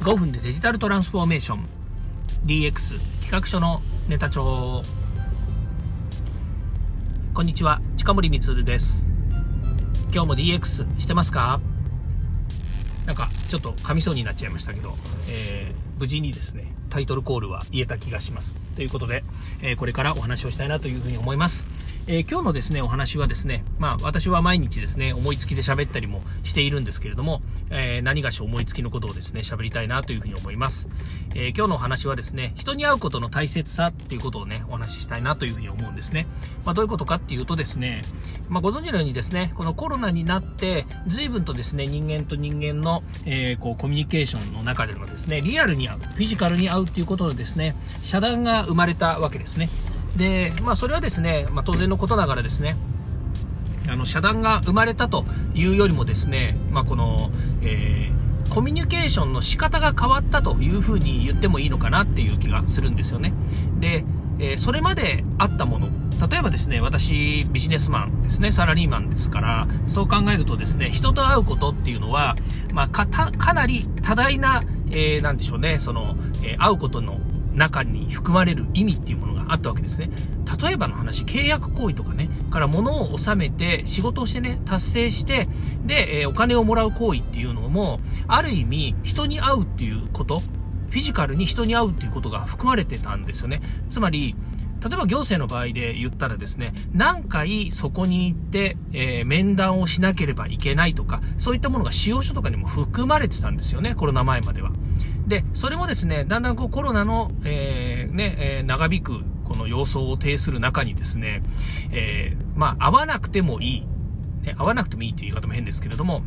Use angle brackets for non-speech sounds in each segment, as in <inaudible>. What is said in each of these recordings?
5分でデジタルトランスフォーメーション。DX 企画書のネタ帳。こんにちは。近森光です。今日も DX してますか？なんかちょっと噛みそうになっちゃいましたけど、えー、無事にですねタイトルコールは言えた気がします。ということで、えー、これからお話をしたいなというふうに思います。えー、今日のですね、お話はですね、まあ私は毎日ですね、思いつきで喋ったりもしているんですけれども、えー、何がし思いつきのことをですね、喋りたいなというふうに思います。えー、今日のお話はですね、人に会うことの大切さっていうことをね、お話ししたいなというふうに思うんですね。まあどういうことかっていうとですね、まあご存知のようにですね、このコロナになって、随分とですね、人間と人間の、えこうコミュニケーションの中でのですね、リアルに会う、フィジカルに会うっていうことでですね、遮断が生まれたわけですね。で、まあ、それはですね、まあ、当然のことながらですね、あの遮断が生まれたというよりもですね、まあ、この、えー、コミュニケーションの仕方が変わったというふうに言ってもいいのかなっていう気がするんですよね。で、えー、それまであったもの、例えばですね、私、ビジネスマンですね、サラリーマンですから、そう考えるとですね、人と会うことっていうのは、まあ、かなり多大な、えー、なんでしょうね、その、え会うことの中に含まれる意味っていうものがあったわけですね。例えばの話、契約行為とかね、から物を納めて、仕事をしてね、達成して、で、え、お金をもらう行為っていうのも、ある意味、人に会うっていうこと、フィジカルに人に会うっていうことが含まれてたんですよね。つまり、例えば行政の場合で言ったらですね、何回そこに行って、えー、面談をしなければいけないとか、そういったものが使用書とかにも含まれてたんですよね、コロナ前までは。で、それもですね、だんだんこうコロナの、えー、ね、えー、長引くこの様相を呈する中にですね、えまあ、会わなくてもいい、ね、会わなくてもいいという言い方も変ですけれども、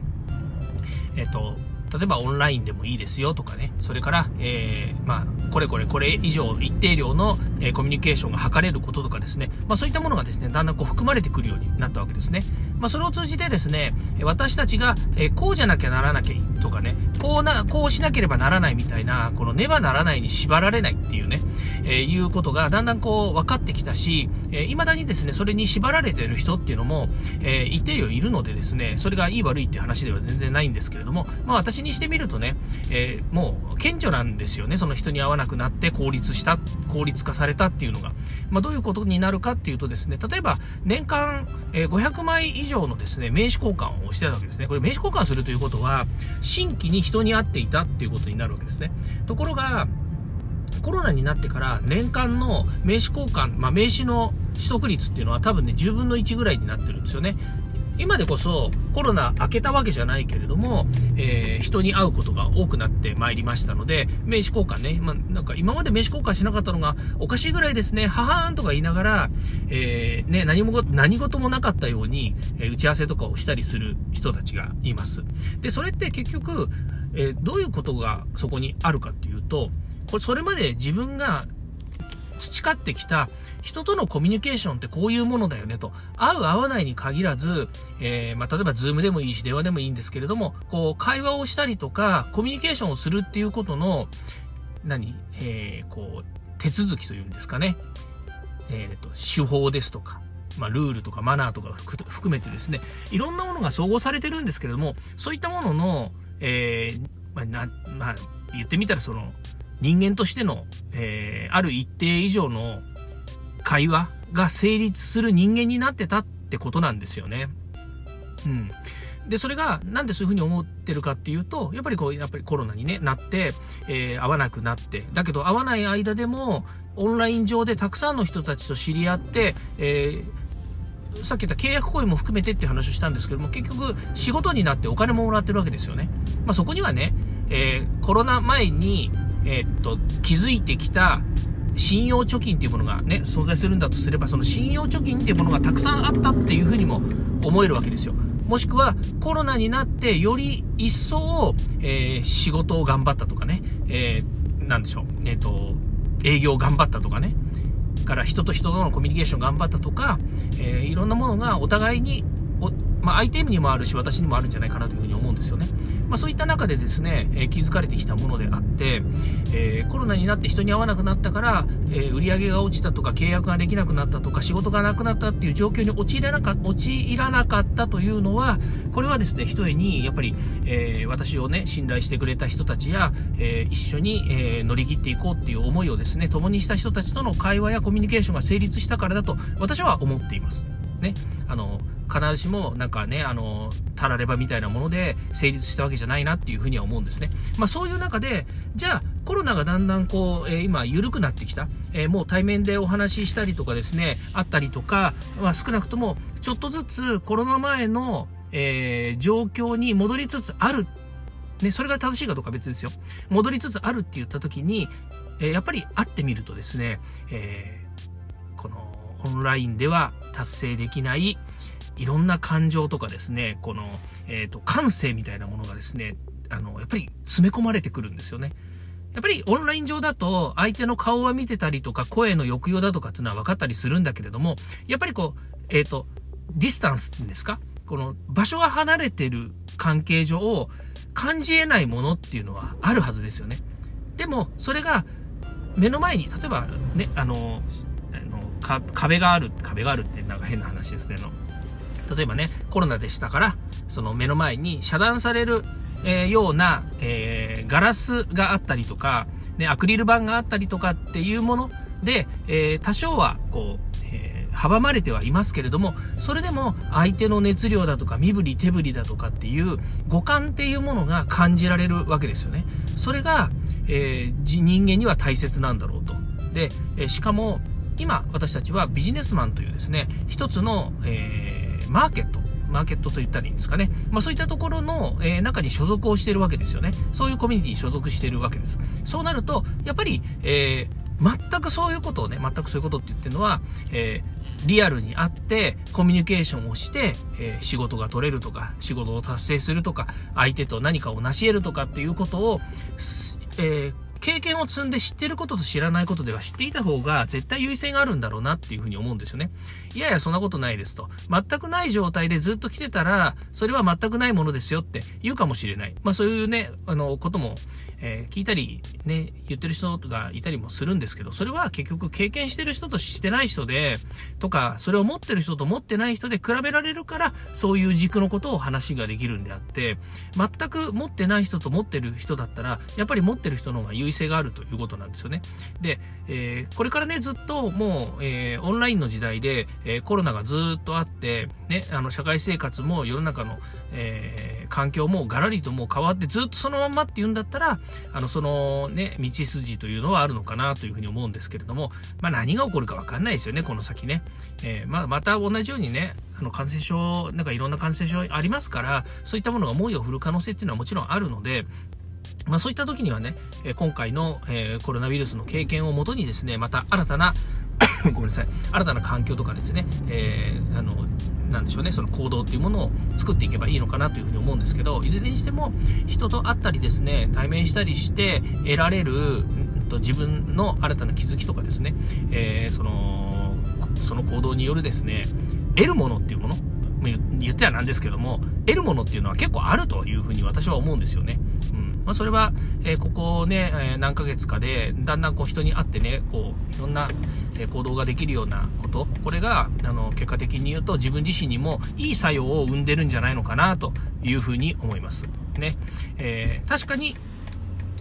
えっ、と、例えばオンラインでもいいですよとかね、それから、えー、まあ、これこれこれ以上一定量の、えー、コミュニケーションが図れることとかですね、まあそういったものがですね、だんだんこう含まれてくるようになったわけですね。まあそれを通じてですね、私たちが、え、こうじゃなきゃならなきゃとかね、こうな、こうしなければならないみたいな、このねばならないに縛られないっていうね、えー、いうことがだんだんこう分かってきたし、えー、未だにですね、それに縛られてる人っていうのも、えー、一定量いるのでですね、それがいい悪いっていう話では全然ないんですけれども、まあ私にしてみるとね、えー、もう顕著なんですよね。その人に会わなくなって効率した、効率化されたっていうのが。まあ、どういうことになるかっていうとですね、例えば年間、え、500枚以上のですね、名刺交換をしてたわけですね。これ名刺交換するということは、新規に人に会っていたっていうことになるわけですね。ところが、コロナになってから年間の名刺交換、まあ、名刺の取得率っていうのは多分ね、10分の1ぐらいになってるんですよね。今でこそコロナ明けたわけじゃないけれども、えー、人に会うことが多くなってまいりましたので、名刺交換ね、まあ、なんか今まで名刺交換しなかったのがおかしいぐらいですね、ははーんとか言いながら、えー、ね、何も、何事もなかったように、え、打ち合わせとかをしたりする人たちがいます。で、それって結局、えー、どういうことがそこにあるかっていうと、これそれまで自分が培ってきた人とのコミュニケーションってこういうものだよねと。合う合わないに限らず、えー、まあ、例えばズームでもいいし電話でもいいんですけれども、こう会話をしたりとかコミュニケーションをするっていうことの、何、えー、こう、手続きというんですかね。えっ、ー、と、手法ですとか、まあ、ルールとかマナーとか含めてですね、いろんなものが総合されてるんですけれども、そういったものの、えー、まあ、な、まあ、言ってみたらその、人間としての、えー、ある一定以上の会話が成立する人間になってたってことなんですよね。うん。で、それが、なんでそういうふうに思ってるかっていうと、やっぱりこう、やっぱりコロナにね、なって、えー、会わなくなって、だけど会わない間でも、オンライン上でたくさんの人たちと知り合って、えー、さっき言った契約行為も含めてっていう話をしたんですけども、結局、仕事になってお金ももらってるわけですよね。まあ、そこにはね、えー、コロナ前に、えー、っと、気づいてきた信用貯金っていうものがね、存在するんだとすれば、その信用貯金っていうものがたくさんあったっていうふうにも思えるわけですよ。もしくはコロナになってより一層、えー、仕事を頑張ったとかね、えー、なんでしょう、えっ、と、営業頑張ったとかね、から人と人とのコミュニケーション頑張ったとか、えー、いろんなものがお互いにまあ、相手にもあるし、私にもあるんじゃないかなというふうに思うんですよね。まあ、そういった中でですね、えー、気づかれてきたものであって、えー、コロナになって人に会わなくなったから、えー、売り上げが落ちたとか、契約ができなくなったとか、仕事がなくなったっていう状況に陥らなか陥らなかったというのは、これはですね、ひとえに、やっぱり、えー、私をね、信頼してくれた人たちや、えー、一緒に、えー、乗り切っていこうっていう思いをですね、共にした人たちとの会話やコミュニケーションが成立したからだと、私は思っています。ね。あの、必ずしもなんかね、あの、たらればみたいなもので成立したわけじゃないなっていうふうには思うんですね。まあそういう中で、じゃあコロナがだんだんこう、えー、今緩くなってきた、えー、もう対面でお話ししたりとかですね、あったりとか、まあ少なくともちょっとずつコロナ前の、えー、状況に戻りつつある。ね、それが正しいかどうか別ですよ。戻りつつあるって言った時に、えやっぱり会ってみるとですね、えこのオンラインでは達成できないいろんな感情とかですね、この、えっ、ー、と、感性みたいなものがですね、あの、やっぱり詰め込まれてくるんですよね。やっぱりオンライン上だと相手の顔は見てたりとか声の抑揚だとかっていうのは分かったりするんだけれども、やっぱりこう、えっ、ー、と、ディスタンスっていうんですか？この場所が離れてる関係上感じ得ないものっていうのはあるはずですよね。でも、それが目の前に、例えばね、あの壁がある、壁があるってなんか変な話ですね。の例えばね、コロナでしたから、その目の前に遮断される、えー、ような、えー、ガラスがあったりとか、ね、アクリル板があったりとかっていうもので、えー、多少は、こう、え阻まれてはいますけれども、それでも相手の熱量だとか身振り手振りだとかっていう五感っていうものが感じられるわけですよね。それが、え人間には大切なんだろうと。で、えしかも、今私たちはビジネスマンというですね、一つの、えーマーケット、マーケットと言ったらいいんですかね。まあそういったところの、えー、中に所属をしているわけですよね。そういうコミュニティに所属しているわけです。そうなると、やっぱり、えー全くそういうことをね、全くそういうことって言ってるのは、えー、リアルに会ってコミュニケーションをして、え、仕事が取れるとか、仕事を達成するとか、相手と何かを成し得るとかっていうことを、え、経験を積んで知ってることと知らないことでは知っていた方が絶対優位性があるんだろうなっていうふうに思うんですよね。いやいや、そんなことないですと。全くない状態でずっと来てたら、それは全くないものですよって言うかもしれない。まあそういうね、あの、ことも、えー、聞いたり、ね、言ってる人がいたりもするんですけど、それは結局経験してる人としてない人で、とか、それを持ってる人と持ってない人で比べられるから、そういう軸のことを話ができるんであって、全く持ってない人と持ってる人だったら、やっぱり持ってる人の方が優位性があるということなんですよね。で、えー、これからね、ずっともう、えー、オンラインの時代で、えコロナがずっとあって、ね、あの、社会生活も世の中の、え環境もガラリともう変わってずっとそのまんまって言うんだったら、あの、そのね、道筋というのはあるのかなというふうに思うんですけれども、まあ何が起こるかわかんないですよね、この先ね。え、まあまた同じようにね、あの感染症、なんかいろんな感染症ありますから、そういったものが猛威を振る可能性っていうのはもちろんあるので、まあそういった時にはね、え今回の、えコロナウイルスの経験をもとにですね、また新たな <coughs> ごめんなさい、新たな環境とかですね、えー、あの、なんでしょうね、その行動っていうものを作っていけばいいのかなというふうに思うんですけど、いずれにしても人と会ったりですね、対面したりして得られる、と自分の新たな気づきとかですね、えー、その、その行動によるですね、得るものっていうもの、言ってはなんですけども、得るものっていうのは結構あるというふうに私は思うんですよね。うん。まあ、それは、えー、ここね、え、何ヶ月かで、だんだんこう人に会ってね、こう、いろんな、え行動ができるようなこと、これが、あの、結果的に言うと自分自身にもいい作用を生んでるんじゃないのかなというふうに思います。ね。えー、確かに、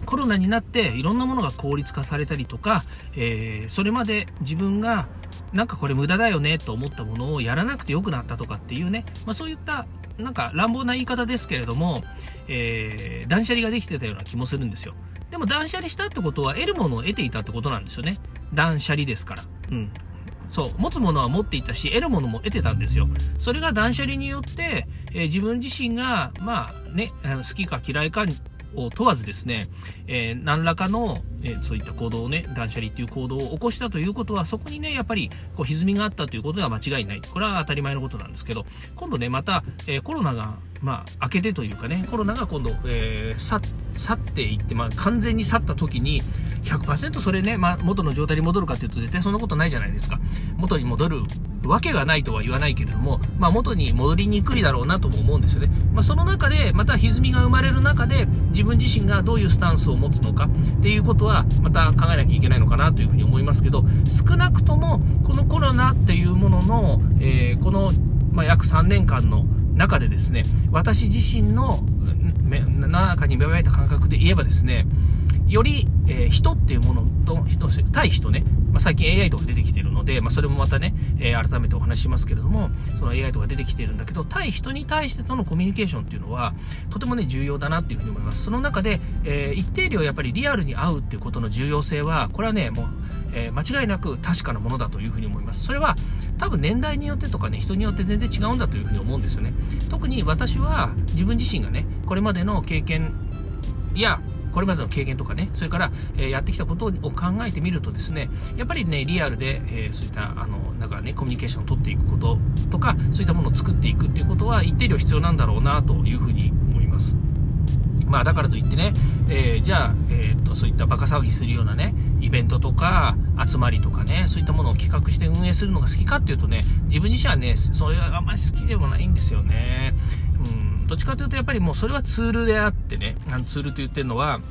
コロナになっていろんなものが効率化されたりとか、えー、それまで自分がなんかこれ無駄だよねと思ったものをやらなくてよくなったとかっていうね、まあ、そういったなんか乱暴な言い方ですけれども、えー、断捨離ができてたような気もするんですよ。でも断捨離したってことは得るものを得ていたってことなんですよね。断捨離ですから。うん。そう、持つものは持っていたし、得るものも得てたんですよ。それが断捨離によって、えー、自分自身が、まあね、好きか嫌いかを問わずですね、えー、何らかの、えー、そういった行動をね、断捨離っていう行動を起こしたということは、そこにね、やっぱり、こう、歪みがあったということは間違いない。これは当たり前のことなんですけど、今度ね、また、えー、コロナが、まあ、明けてというかね、コロナが今度、えー、去っていって、まあ、完全に去った時に、100%それね、まあ、元の状態に戻るかっていうと、絶対そんなことないじゃないですか。元に戻るわけがないとは言わないけれども、まあ、元に戻りにくいだろうなとも思うんですよね。まあ、その中で、また歪みが生まれる中で、自分自身がどういうスタンスを持つのかっていうことは、また考えなきゃいけないのかなというふうに思いますけど、少なくとも、このコロナっていうものの、えー、この、まあ、約3年間の中でですね、私自身の中に芽生えた感覚で言えばですね、より、えー、人っていうものと、人、対人ね、まあ、最近 AI とか出てきてるので、まあ、それもまたね、えー、改めてお話ししますけれども、その AI とか出てきてるんだけど、対人に対してとのコミュニケーションっていうのは、とてもね、重要だなっていうふうに思います。その中で、えー、一定量やっぱりリアルに会うっていうことの重要性は、これはね、もう、え、間違いなく確かなものだというふうに思います。それは多分年代によってとかね、人によって全然違うんだというふうに思うんですよね。特に私は自分自身がね、これまでの経験やこれまでの経験とかね、それから、え、やってきたことを考えてみるとですね、やっぱりね、リアルで、え、そういった、あの、なんかね、コミュニケーションを取っていくこととか、そういったものを作っていくっていうことは一定量必要なんだろうなというふうに思います。まあだからといってね、えー、じゃあ、えー、とそういったバカ騒ぎするようなね、イベントとか集まりとかね、そういったものを企画して運営するのが好きかっていうとね、自分自身はね、それはあんまり好きでもないんですよね。どっちかというとやっぱりもうそれはツールであってね、あのツールと言ってるのは、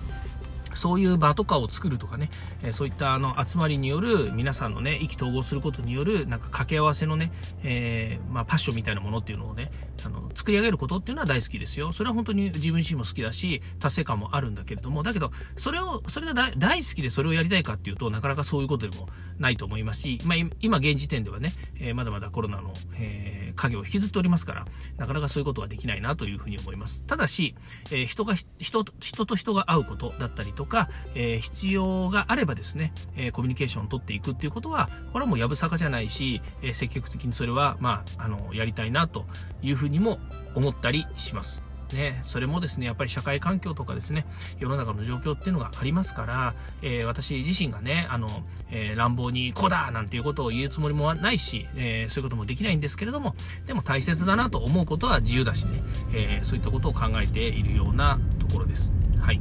そういう場とかを作るとかね、えそういったあの集まりによる皆さんのね、意気投合することによるなんか掛け合わせのね、えー、まあ、パッションみたいなものっていうのをね、あの、作り上げることっていうのは大好きですよ。それは本当に自分自身も好きだし、達成感もあるんだけれども、だけど、それを、それが大好きでそれをやりたいかっていうと、なかなかそういうことでもないと思いますし、まあ、今現時点ではね、えー、まだまだコロナの、えー、影を引きずっておりますから、なかなかそういうことはできないなというふうに思います。ただし、え、人が、人、人と人が会うことだったりととか、え必要があればですね、えコミュニケーションを取っていくっていうことは、これはもうやぶさかじゃないし、え積極的にそれは、まあ、あの、やりたいなというふうにも思ったりします。ね、それもですね、やっぱり社会環境とかですね、世の中の状況っていうのがありますから、えー、私自身がね、あの、えー、乱暴にこうだなんていうことを言うつもりもないし、えー、そういうこともできないんですけれども、でも大切だなと思うことは自由だしね、えそういったことを考えているようなところです。はい。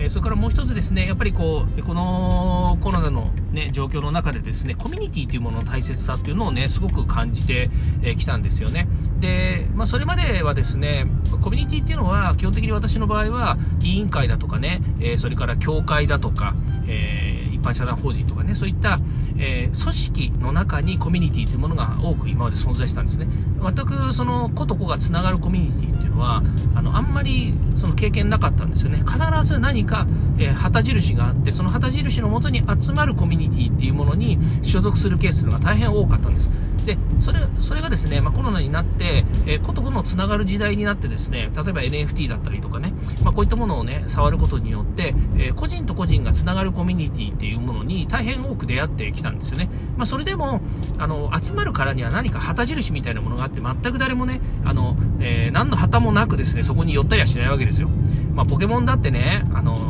え、それからもう一つですね、やっぱりこう、このコロナのね、状況の中でですね、コミュニティというものの大切さっていうのをね、すごく感じてき、えー、たんですよね。で、まあ、それまではですね、コミュニティっていうのは、基本的に私の場合は、委員会だとかね、えー、それから協会だとか、えー、一般社団法人とかね、そういった、えー、組織の中にコミュニティというものが多く今まで存在したんですね。全くその子と子がつながるコミュニティっていうのは、あの、あんまりその経験なかったんですよね。必ず何か、えー、旗印があって、その旗印のもとに集まるコミュニティっていうものに所属するケースが大変多かったんです。で、それ、それがですね、まあ、コロナになって、えー、ことのつながる時代になってですね、例えば NFT だったりとかね、まあ、こういったものをね、触ることによって、えー、個人と個人がつながるコミュニティっていうものに大変多く出会ってきたんですよね。まあ、それでも、あの、集まるからには何か旗印みたいなものがあって、全く誰もね、あの、えー、何の旗もなくですね、そこに寄ったりはしないわけですよ。まあ、ポケモンだってね、あの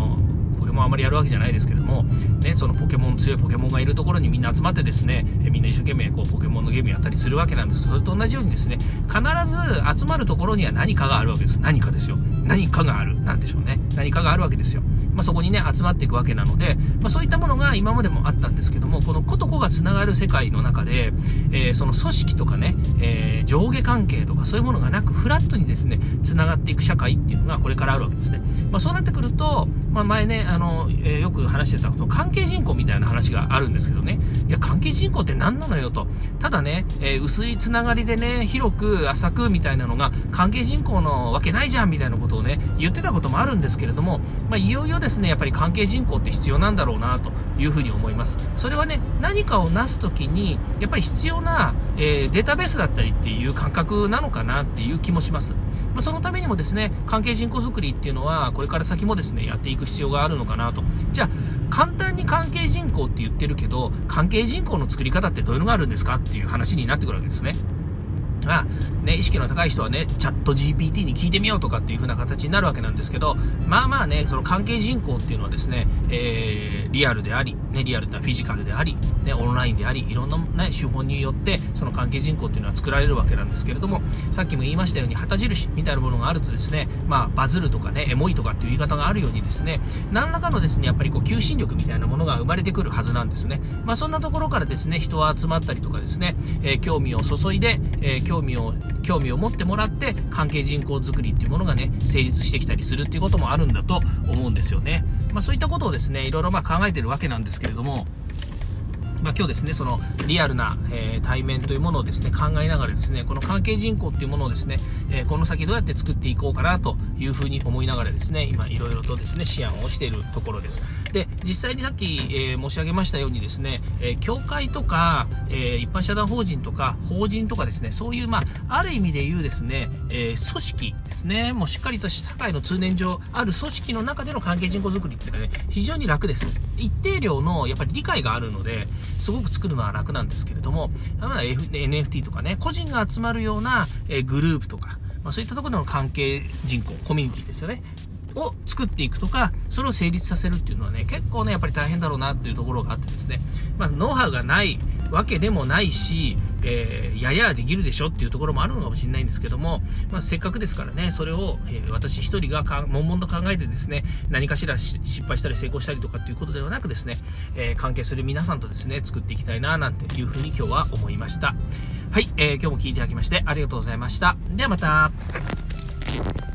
ケモンあまりやるわけじゃないですけれども、ね、そのポケモン、強いポケモンがいるところにみんな集まってですね、えみんな一生懸命こうポケモンのゲームやったりするわけなんです。それと同じようにですね、必ず集まるところには何かがあるわけです。何かですよ。何かがある。なんでしょうね。何かがあるわけですよ。まあ、そこにね、集まっていくわけなので、まあ、そういったものが今までもあったんですけども、この子と子が繋がる世界の中で、えー、その組織とかね、えー、上下関係とかそういうものがなく、フラットにですね、繋がっていく社会っていうのがこれからあるわけですね。まあ、そうなってくると、まあ、前ね、あの、えー、よく話してた、その関係人口みたいな話があるんですけどね、いや、関係人口って何なのよと。ただね、えー、薄いつながりでね、広く浅くみたいなのが、関係人口のわけないじゃんみたいなことをね、言ってたこともあるんですけれども、まあ、いよいよですね、やっぱり関係人口って必要なんだろうなというふうに思います。それはね、何かを成すときに、やっぱり必要な、えー、データベースだったりっていう感覚なのかなっていう気もします。まあ、そのためにもですね、関係人口づくりっていうのは、これから先もですね、やっていく必要があるのかなと。じゃあ、簡単に関係人口って言ってるけど、関係人口の作り方ってどういうのがあるんですかっていう話になってくるわけですね。が、ね、意識の高い人はね、チャット GPT に聞いてみようとかっていう風な形になるわけなんですけど、まあまあね、その関係人口っていうのはですね、えー、リアルであり、ね、リアルってのはフィジカルであり、ね、オンラインであり、いろんな、ね、手法によって、その関係人口っていうのは作られるわけなんですけれども、さっきも言いましたように、旗印みたいなものがあるとですね、まあ、バズるとかね、エモいとかっていう言い方があるようにですね、何らかのですね、やっぱりこう、求心力みたいなものが生まれてくるはずなんですね。まあ、そんなところからですね、人は集まったりとかですね、えー、興味を注いで、えー、興興味を、興味を持ってもらって関係人口づくりっていうものがね成立してきたりするっていうこともあるんだと思うんですよね、まあ、そういったことをですねいろいろま考えてるわけなんですけれどもまあ、今日ですね、そのリアルな、えー、対面というものをですね、考えながらですね、この関係人口っていうものをですね、えー、この先どうやって作っていこうかなというふうに思いながらですね、今いろいろとですね、思案をしているところです。で、実際にさっき、えー、申し上げましたようにですね、え教会とか、え一般社団法人とか、法人とかですね、そういう、まあ、ある意味で言うですね、え組織ですね、もうしっかりと社会の通念上、ある組織の中での関係人口づくりっていうのはね、非常に楽です。一定量のやっぱり理解があるので、すごく作るのは楽なんですけれども、NFT とかね、個人が集まるような、えグループとか、まあ、そういったところの関係人口、コミュニティですよね。を作っていくとか、それを成立させるっていうのはね、結構ね、やっぱり大変だろうなっていうところがあってですね、まあ、ノウハウがないわけでもないし、えー、ややできるでしょっていうところもあるのかもしれないんですけども、まあ、せっかくですからね、それを、えー、私一人がか悶々と考えてですね、何かしら失敗したり成功したりとかっていうことではなくですね、えー、関係する皆さんとですね、作っていきたいな、なんていうふうに今日は思いました。はい、えー、今日も聞いていただきましてありがとうございました。ではまた。